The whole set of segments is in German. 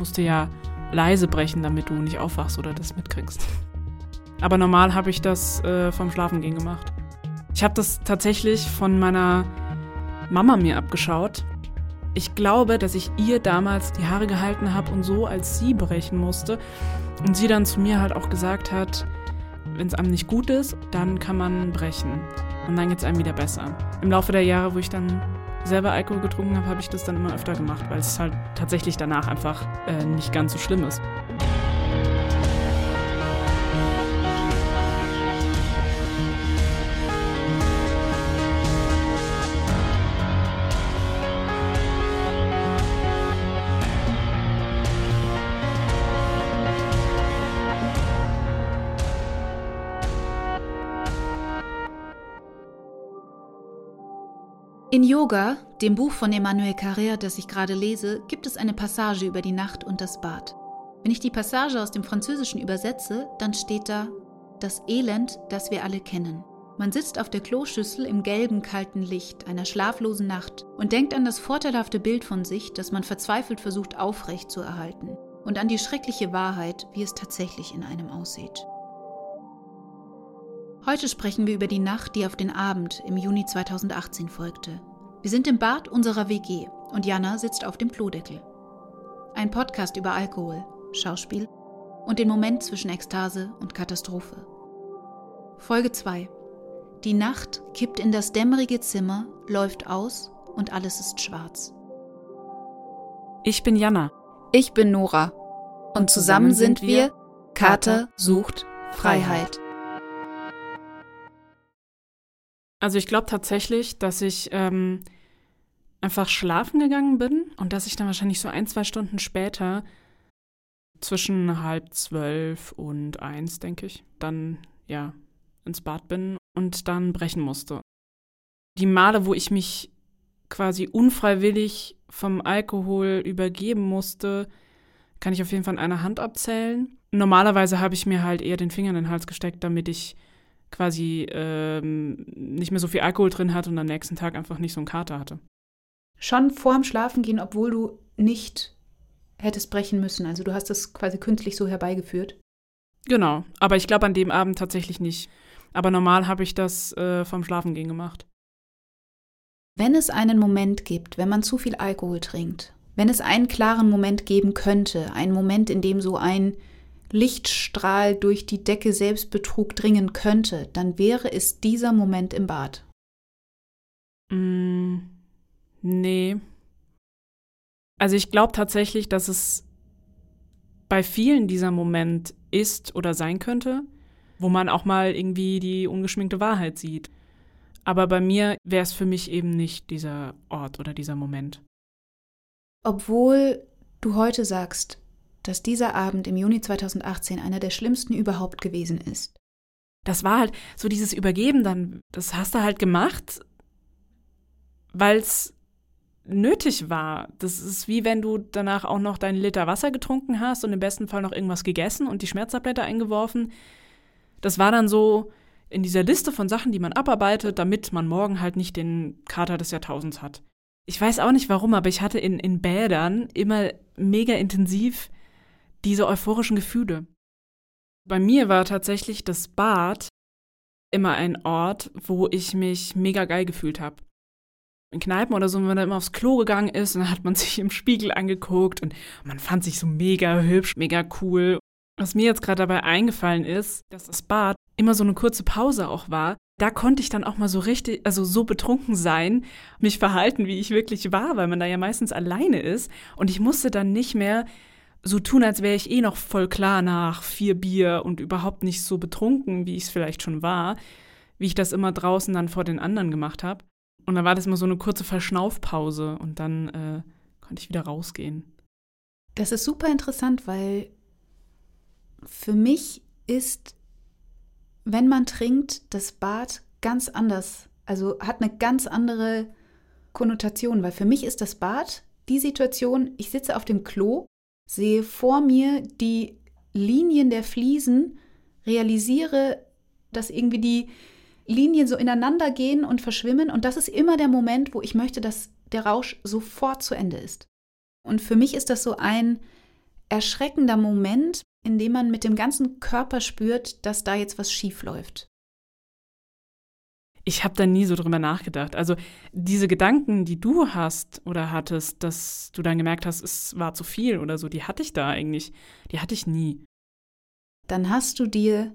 Musste ja leise brechen, damit du nicht aufwachst oder das mitkriegst. Aber normal habe ich das äh, vom Schlafengehen gemacht. Ich habe das tatsächlich von meiner Mama mir abgeschaut. Ich glaube, dass ich ihr damals die Haare gehalten habe und so als sie brechen musste. Und sie dann zu mir halt auch gesagt hat, wenn es einem nicht gut ist, dann kann man brechen. Und dann geht es einem wieder besser. Im Laufe der Jahre, wo ich dann selber Alkohol getrunken habe, habe ich das dann immer öfter gemacht, weil es halt tatsächlich danach einfach äh, nicht ganz so schlimm ist. In Yoga, dem Buch von Emmanuel Carrère, das ich gerade lese, gibt es eine Passage über die Nacht und das Bad. Wenn ich die Passage aus dem Französischen übersetze, dann steht da das Elend, das wir alle kennen. Man sitzt auf der Kloschüssel im gelben, kalten Licht einer schlaflosen Nacht und denkt an das vorteilhafte Bild von sich, das man verzweifelt versucht aufrecht zu erhalten, und an die schreckliche Wahrheit, wie es tatsächlich in einem aussieht. Heute sprechen wir über die Nacht, die auf den Abend im Juni 2018 folgte. Wir sind im Bad unserer WG und Jana sitzt auf dem Klodeckel. Ein Podcast über Alkohol, Schauspiel und den Moment zwischen Ekstase und Katastrophe. Folge 2. Die Nacht kippt in das dämmerige Zimmer, läuft aus und alles ist schwarz. Ich bin Jana. Ich bin Nora. Und zusammen sind wir Kater sucht Freiheit. Also ich glaube tatsächlich, dass ich ähm, einfach schlafen gegangen bin und dass ich dann wahrscheinlich so ein, zwei Stunden später zwischen halb zwölf und eins, denke ich, dann ja ins Bad bin und dann brechen musste. Die Male, wo ich mich quasi unfreiwillig vom Alkohol übergeben musste, kann ich auf jeden Fall an einer Hand abzählen. Normalerweise habe ich mir halt eher den Finger in den Hals gesteckt, damit ich quasi ähm, nicht mehr so viel Alkohol drin hatte und am nächsten Tag einfach nicht so einen Kater hatte. Schon vorm Schlafengehen, obwohl du nicht hättest brechen müssen. Also du hast das quasi künstlich so herbeigeführt. Genau, aber ich glaube an dem Abend tatsächlich nicht. Aber normal habe ich das äh, vom Schlafengehen gemacht. Wenn es einen Moment gibt, wenn man zu viel Alkohol trinkt, wenn es einen klaren Moment geben könnte, einen Moment, in dem so ein Lichtstrahl durch die Decke Selbstbetrug dringen könnte, dann wäre es dieser Moment im Bad. Mm, nee. Also ich glaube tatsächlich, dass es bei vielen dieser Moment ist oder sein könnte, wo man auch mal irgendwie die ungeschminkte Wahrheit sieht. Aber bei mir wäre es für mich eben nicht dieser Ort oder dieser Moment. Obwohl du heute sagst, dass dieser Abend im Juni 2018 einer der schlimmsten überhaupt gewesen ist. Das war halt so dieses Übergeben dann, das hast du halt gemacht, weil es nötig war. Das ist wie wenn du danach auch noch deinen Liter Wasser getrunken hast und im besten Fall noch irgendwas gegessen und die Schmerztablette eingeworfen. Das war dann so in dieser Liste von Sachen, die man abarbeitet, damit man morgen halt nicht den Kater des Jahrtausends hat. Ich weiß auch nicht warum, aber ich hatte in, in Bädern immer mega intensiv diese euphorischen Gefühle. Bei mir war tatsächlich das Bad immer ein Ort, wo ich mich mega geil gefühlt habe. In Kneipen oder so, wenn man da immer aufs Klo gegangen ist, dann hat man sich im Spiegel angeguckt und man fand sich so mega hübsch, mega cool. Was mir jetzt gerade dabei eingefallen ist, dass das Bad immer so eine kurze Pause auch war. Da konnte ich dann auch mal so richtig, also so betrunken sein, mich verhalten, wie ich wirklich war, weil man da ja meistens alleine ist. Und ich musste dann nicht mehr so tun, als wäre ich eh noch voll klar nach vier Bier und überhaupt nicht so betrunken, wie ich es vielleicht schon war, wie ich das immer draußen dann vor den anderen gemacht habe. Und dann war das immer so eine kurze Verschnaufpause und dann äh, konnte ich wieder rausgehen. Das ist super interessant, weil für mich ist, wenn man trinkt, das Bad ganz anders. Also hat eine ganz andere Konnotation, weil für mich ist das Bad die Situation, ich sitze auf dem Klo sehe vor mir die Linien der Fliesen, realisiere, dass irgendwie die Linien so ineinander gehen und verschwimmen. Und das ist immer der Moment, wo ich möchte, dass der Rausch sofort zu Ende ist. Und für mich ist das so ein erschreckender Moment, in dem man mit dem ganzen Körper spürt, dass da jetzt was schief läuft. Ich habe da nie so drüber nachgedacht. Also diese Gedanken, die du hast oder hattest, dass du dann gemerkt hast, es war zu viel oder so, die hatte ich da eigentlich, die hatte ich nie. Dann hast du dir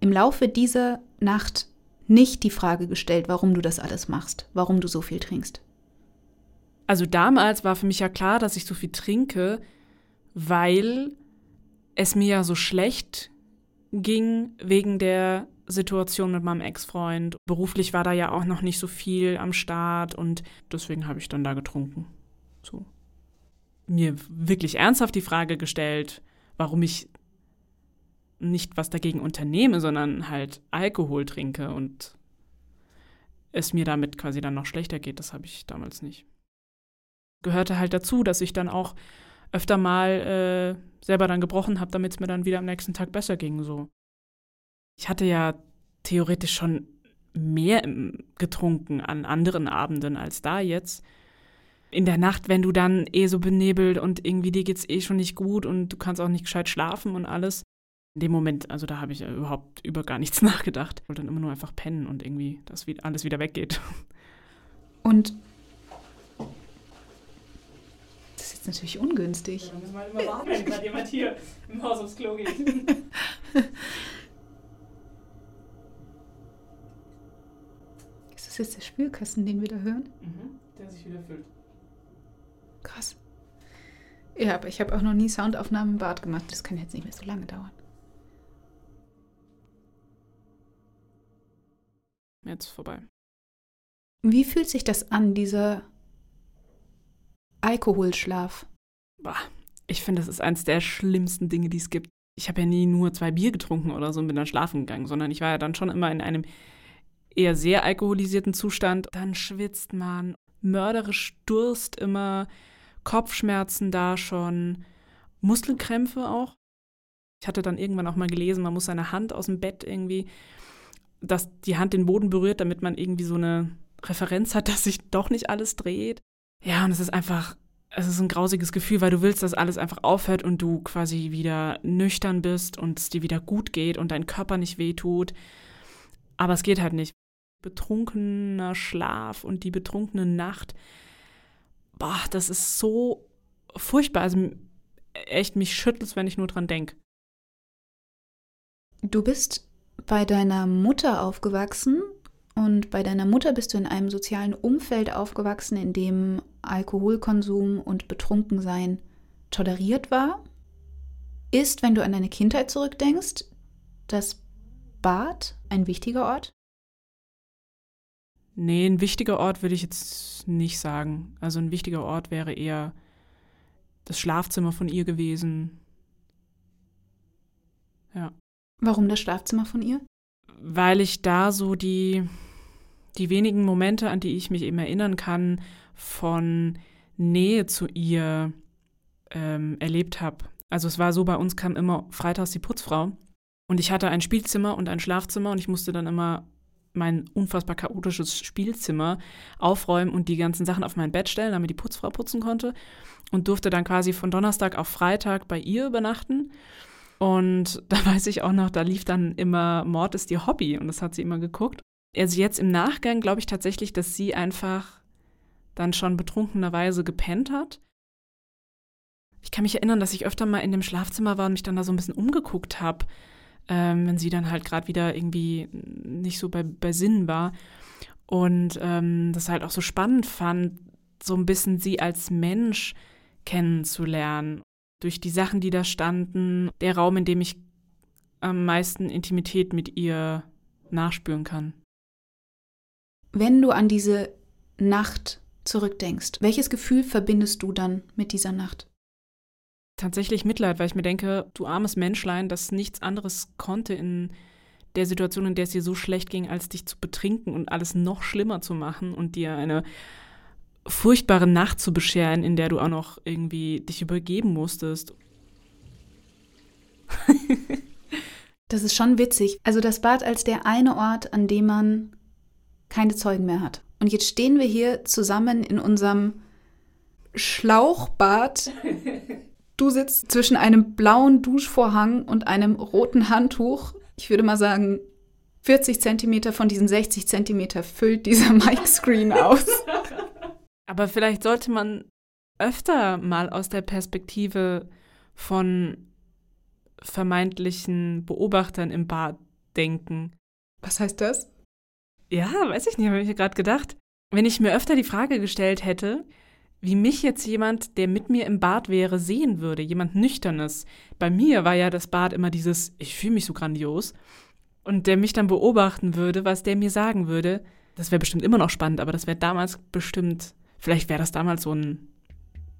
im Laufe dieser Nacht nicht die Frage gestellt, warum du das alles machst, warum du so viel trinkst. Also damals war für mich ja klar, dass ich so viel trinke, weil es mir ja so schlecht ging wegen der Situation mit meinem Ex-Freund. Beruflich war da ja auch noch nicht so viel am Start und deswegen habe ich dann da getrunken. So. Mir wirklich ernsthaft die Frage gestellt, warum ich nicht was dagegen unternehme, sondern halt Alkohol trinke und es mir damit quasi dann noch schlechter geht, das habe ich damals nicht. Gehörte halt dazu, dass ich dann auch öfter mal äh, selber dann gebrochen habe, damit es mir dann wieder am nächsten Tag besser ging. So. Ich hatte ja theoretisch schon mehr getrunken an anderen Abenden als da jetzt. In der Nacht, wenn du dann eh so benebelt und irgendwie dir geht's eh schon nicht gut und du kannst auch nicht gescheit schlafen und alles. In dem Moment, also da habe ich überhaupt über gar nichts nachgedacht. Ich wollte dann immer nur einfach pennen und irgendwie, dass alles wieder weggeht. Und das ist jetzt natürlich ungünstig. Ja, müssen wir halt immer warten, wenn gerade jemand hier im Haus aufs Klo geht. Ist das jetzt der Spülkasten, den wir da hören? Mhm, der sich wieder füllt. Krass. Ja, aber ich habe auch noch nie Soundaufnahmen im Bad gemacht. Das kann jetzt nicht mehr so lange dauern. Jetzt vorbei. Wie fühlt sich das an, dieser Alkoholschlaf? Bah, ich finde, das ist eines der schlimmsten Dinge, die es gibt. Ich habe ja nie nur zwei Bier getrunken oder so und bin dann schlafen gegangen, sondern ich war ja dann schon immer in einem eher sehr alkoholisierten Zustand. Dann schwitzt man, mörderisch Durst immer, Kopfschmerzen da schon, Muskelkrämpfe auch. Ich hatte dann irgendwann auch mal gelesen, man muss seine Hand aus dem Bett irgendwie, dass die Hand den Boden berührt, damit man irgendwie so eine Referenz hat, dass sich doch nicht alles dreht. Ja, und es ist einfach, es ist ein grausiges Gefühl, weil du willst, dass alles einfach aufhört und du quasi wieder nüchtern bist und es dir wieder gut geht und dein Körper nicht wehtut. Aber es geht halt nicht. Betrunkener Schlaf und die betrunkene Nacht, boah, das ist so furchtbar. Also echt, mich schüttelt es, wenn ich nur dran denke. Du bist bei deiner Mutter aufgewachsen und bei deiner Mutter bist du in einem sozialen Umfeld aufgewachsen, in dem Alkoholkonsum und Betrunkensein toleriert war. Ist, wenn du an deine Kindheit zurückdenkst, das Bad ein wichtiger Ort? Nee, ein wichtiger Ort würde ich jetzt nicht sagen. Also ein wichtiger Ort wäre eher das Schlafzimmer von ihr gewesen. Ja. Warum das Schlafzimmer von ihr? Weil ich da so die die wenigen Momente, an die ich mich eben erinnern kann, von Nähe zu ihr ähm, erlebt habe. Also es war so, bei uns kam immer freitags die Putzfrau und ich hatte ein Spielzimmer und ein Schlafzimmer und ich musste dann immer mein unfassbar chaotisches Spielzimmer aufräumen und die ganzen Sachen auf mein Bett stellen, damit die Putzfrau putzen konnte und durfte dann quasi von Donnerstag auf Freitag bei ihr übernachten. Und da weiß ich auch noch, da lief dann immer Mord ist ihr Hobby und das hat sie immer geguckt also jetzt im Nachgang glaube ich tatsächlich, dass sie einfach dann schon betrunkenerweise gepennt hat. Ich kann mich erinnern, dass ich öfter mal in dem Schlafzimmer war und mich dann da so ein bisschen umgeguckt habe, ähm, wenn sie dann halt gerade wieder irgendwie nicht so bei, bei Sinnen war. Und ähm, das halt auch so spannend fand, so ein bisschen sie als Mensch kennenzulernen. Durch die Sachen, die da standen, der Raum, in dem ich am meisten Intimität mit ihr nachspüren kann. Wenn du an diese Nacht zurückdenkst, welches Gefühl verbindest du dann mit dieser Nacht? Tatsächlich Mitleid, weil ich mir denke, du armes Menschlein, das nichts anderes konnte in der Situation, in der es dir so schlecht ging, als dich zu betrinken und alles noch schlimmer zu machen und dir eine furchtbare Nacht zu bescheren, in der du auch noch irgendwie dich übergeben musstest. das ist schon witzig. Also das Bad als der eine Ort, an dem man keine Zeugen mehr hat. Und jetzt stehen wir hier zusammen in unserem Schlauchbad Du sitzt zwischen einem blauen Duschvorhang und einem roten Handtuch. Ich würde mal sagen, 40 Zentimeter von diesen 60 Zentimeter füllt dieser Mic-Screen aus. Aber vielleicht sollte man öfter mal aus der Perspektive von vermeintlichen Beobachtern im Bad denken. Was heißt das? Ja, weiß ich nicht, habe ich mir gerade gedacht. Wenn ich mir öfter die Frage gestellt hätte, wie mich jetzt jemand, der mit mir im Bad wäre, sehen würde, jemand Nüchternes. Bei mir war ja das Bad immer dieses, ich fühle mich so grandios. Und der mich dann beobachten würde, was der mir sagen würde, das wäre bestimmt immer noch spannend, aber das wäre damals bestimmt, vielleicht wäre das damals so ein,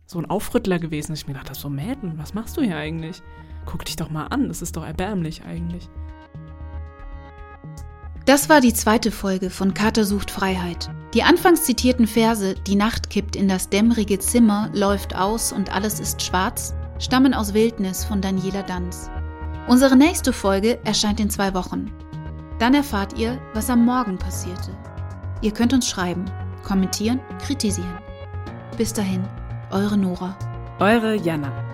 so ein Aufrüttler gewesen, ich mir dachte, so Mädel, was machst du hier eigentlich? Guck dich doch mal an, das ist doch erbärmlich eigentlich. Das war die zweite Folge von Kater sucht Freiheit. Die anfangs zitierten Verse Die Nacht kippt in das dämmerige Zimmer, läuft aus und alles ist schwarz, stammen aus Wildnis von Daniela Danz. Unsere nächste Folge erscheint in zwei Wochen. Dann erfahrt ihr, was am Morgen passierte. Ihr könnt uns schreiben, kommentieren, kritisieren. Bis dahin, eure Nora. Eure Jana.